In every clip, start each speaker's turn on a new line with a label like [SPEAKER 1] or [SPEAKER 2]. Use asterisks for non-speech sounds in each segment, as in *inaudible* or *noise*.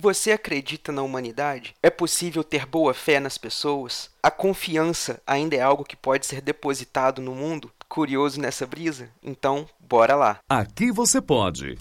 [SPEAKER 1] Você acredita na humanidade? É possível ter boa fé nas pessoas? A confiança ainda é algo que pode ser depositado no mundo? Curioso nessa brisa? Então, bora lá.
[SPEAKER 2] Aqui você pode.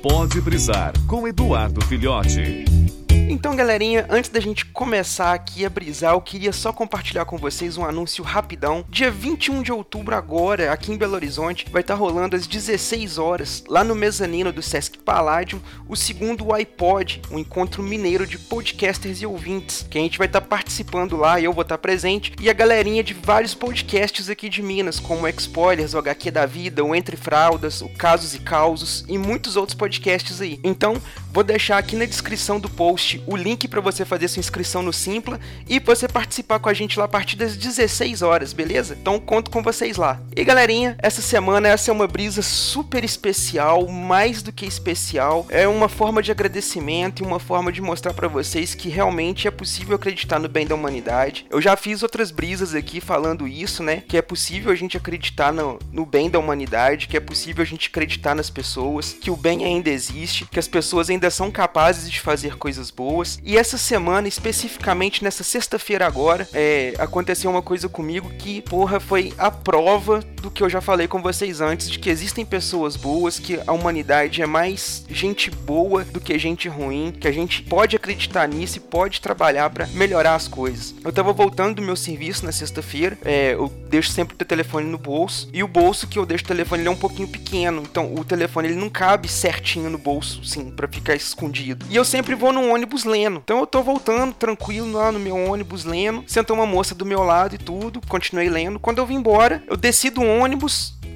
[SPEAKER 2] Pode brisar com Eduardo Filhote.
[SPEAKER 1] Então, galerinha, antes da gente começar aqui a brisar, eu queria só compartilhar com vocês um anúncio rapidão. Dia 21 de outubro, agora, aqui em Belo Horizonte, vai estar tá rolando às 16 horas, lá no mezanino do Sesc Palladium, o segundo iPod, um encontro mineiro de podcasters e ouvintes, que a gente vai estar tá participando lá, eu vou estar tá presente, e a galerinha de vários podcasts aqui de Minas, como o Spoilers, o HQ da Vida, o Entre Fraldas, o Casos e Causos e muitos outros podcasts aí. Então, vou deixar aqui na descrição do post o link para você fazer sua inscrição no Simpla e você participar com a gente lá a partir das 16 horas, beleza? Então conto com vocês lá. E galerinha, essa semana essa é uma brisa super especial, mais do que especial. É uma forma de agradecimento e uma forma de mostrar para vocês que realmente é possível acreditar no bem da humanidade. Eu já fiz outras brisas aqui falando isso, né? Que é possível a gente acreditar no, no bem da humanidade, que é possível a gente acreditar nas pessoas, que o bem ainda existe, que as pessoas ainda são capazes de fazer coisas boas boas. E essa semana, especificamente nessa sexta-feira agora, é, aconteceu uma coisa comigo que, porra, foi a prova do que eu já falei com vocês antes, de que existem pessoas boas, que a humanidade é mais gente boa do que gente ruim, que a gente pode acreditar nisso e pode trabalhar para melhorar as coisas. Eu tava voltando do meu serviço na sexta-feira, é, eu deixo sempre o telefone no bolso, e o bolso que eu deixo o telefone ele é um pouquinho pequeno, então o telefone ele não cabe certinho no bolso, sim, para ficar escondido. E eu sempre vou ônibus ônibus lendo. Então eu tô voltando tranquilo lá no meu ônibus lendo. Sentou uma moça do meu lado e tudo. Continuei lendo. Quando eu vim embora, eu desci do ônibus.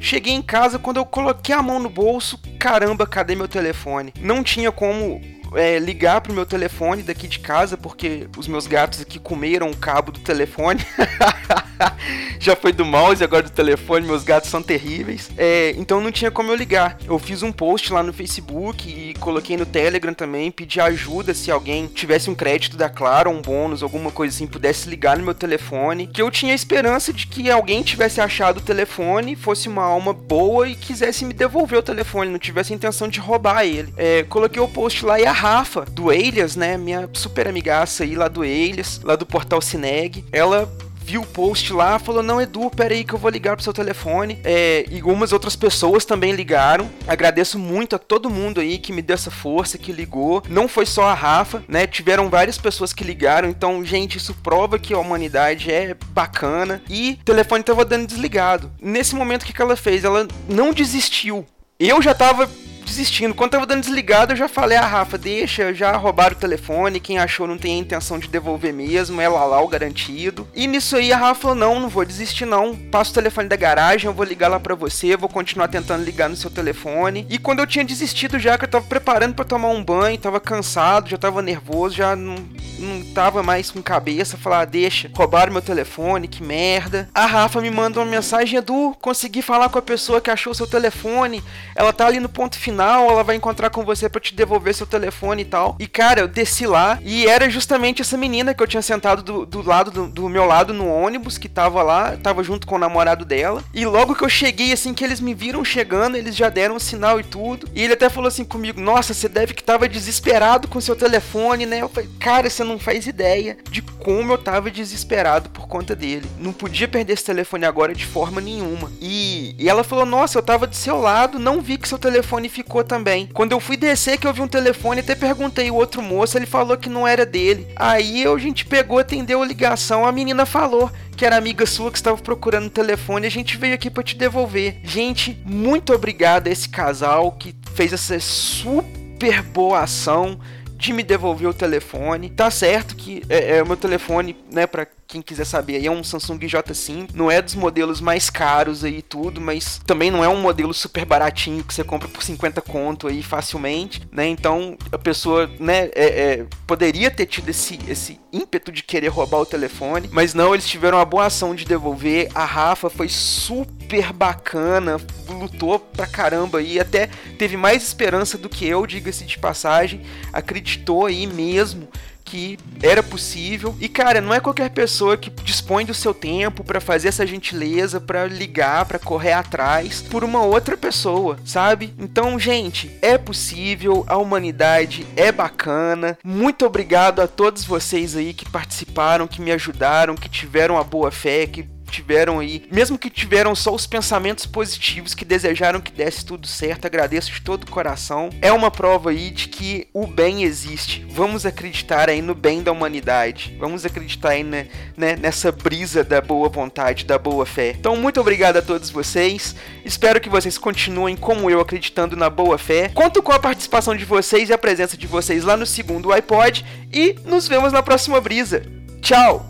[SPEAKER 1] Cheguei em casa, quando eu coloquei a mão no bolso, caramba, cadê meu telefone? Não tinha como é, ligar pro meu telefone daqui de casa, porque os meus gatos aqui comeram o cabo do telefone. *laughs* Já foi do mouse, agora do telefone, meus gatos são terríveis. É, então não tinha como eu ligar. Eu fiz um post lá no Facebook e coloquei no Telegram também, pedi ajuda se alguém tivesse um crédito da Claro, um bônus, alguma coisa assim, pudesse ligar no meu telefone. Que eu tinha esperança de que alguém tivesse achado o telefone, fosse uma alma boa e quisesse me devolver o telefone, não tivesse intenção de roubar ele. É, coloquei o post lá e a Rafa, do Elias, né, minha super amigaça aí lá do Elias, lá do portal Cineg, ela viu o post lá, falou: Não, Edu, peraí que eu vou ligar pro seu telefone. É, e algumas outras pessoas também ligaram. Agradeço muito a todo mundo aí que me deu essa força, que ligou. Não foi só a Rafa, né? Tiveram várias pessoas que ligaram. Então, gente, isso prova que a humanidade é bacana. E o telefone tava dando desligado. Nesse momento, o que, que ela fez? Ela não desistiu. Eu já tava desistindo. Quando tava dando desligado, eu já falei, ah, Rafa, deixa, já roubaram o telefone, quem achou não tem a intenção de devolver mesmo, é lá lá o garantido. E nisso aí a Rafa falou, não, não vou desistir não, passa o telefone da garagem, eu vou ligar lá pra você, vou continuar tentando ligar no seu telefone. E quando eu tinha desistido já, que eu tava preparando para tomar um banho, tava cansado, já tava nervoso, já não, não tava mais com cabeça, falar, ah, deixa, roubaram meu telefone, que merda. A Rafa me manda uma mensagem, Edu, consegui falar com a pessoa que achou seu telefone, ela tá ali no ponto final final ela vai encontrar com você para te devolver seu telefone e tal. E cara, eu desci lá e era justamente essa menina que eu tinha sentado do, do lado do, do, meu lado no ônibus que tava lá, tava junto com o namorado dela. E logo que eu cheguei, assim que eles me viram chegando, eles já deram um sinal e tudo. E ele até falou assim comigo: Nossa, você deve que tava desesperado com seu telefone, né? Eu falei: Cara, você não faz ideia de como eu tava desesperado por conta dele. Não podia perder esse telefone agora de forma nenhuma. E, e ela falou: Nossa, eu tava do seu lado, não vi que seu telefone ficou ficou também. Quando eu fui descer, que eu vi um telefone, até perguntei o outro moço, ele falou que não era dele. Aí a gente pegou, atendeu a ligação, a menina falou que era amiga sua que estava procurando o telefone, a gente veio aqui para te devolver. Gente, muito obrigado a esse casal que fez essa super boa ação de me devolver o telefone. Tá certo que é, é o meu telefone, né, para quem quiser saber, aí é um Samsung J5. Não é dos modelos mais caros aí tudo, mas também não é um modelo super baratinho que você compra por 50 conto aí facilmente, né? Então a pessoa, né, é, é, poderia ter tido esse, esse ímpeto de querer roubar o telefone, mas não, eles tiveram a boa ação de devolver. A Rafa foi super bacana, lutou pra caramba e até teve mais esperança do que eu, diga-se de passagem, acreditou aí mesmo que era possível. E cara, não é qualquer pessoa que dispõe do seu tempo para fazer essa gentileza, para ligar, para correr atrás por uma outra pessoa, sabe? Então, gente, é possível, a humanidade é bacana. Muito obrigado a todos vocês aí que participaram, que me ajudaram, que tiveram a boa fé, que tiveram aí, mesmo que tiveram só os pensamentos positivos que desejaram que desse tudo certo, agradeço de todo o coração. É uma prova aí de que o bem existe. Vamos acreditar aí no bem da humanidade. Vamos acreditar aí né, né, nessa brisa da boa vontade, da boa fé. Então, muito obrigado a todos vocês. Espero que vocês continuem como eu acreditando na boa fé. Conto com a participação de vocês e a presença de vocês lá no segundo iPod e nos vemos na próxima brisa. Tchau!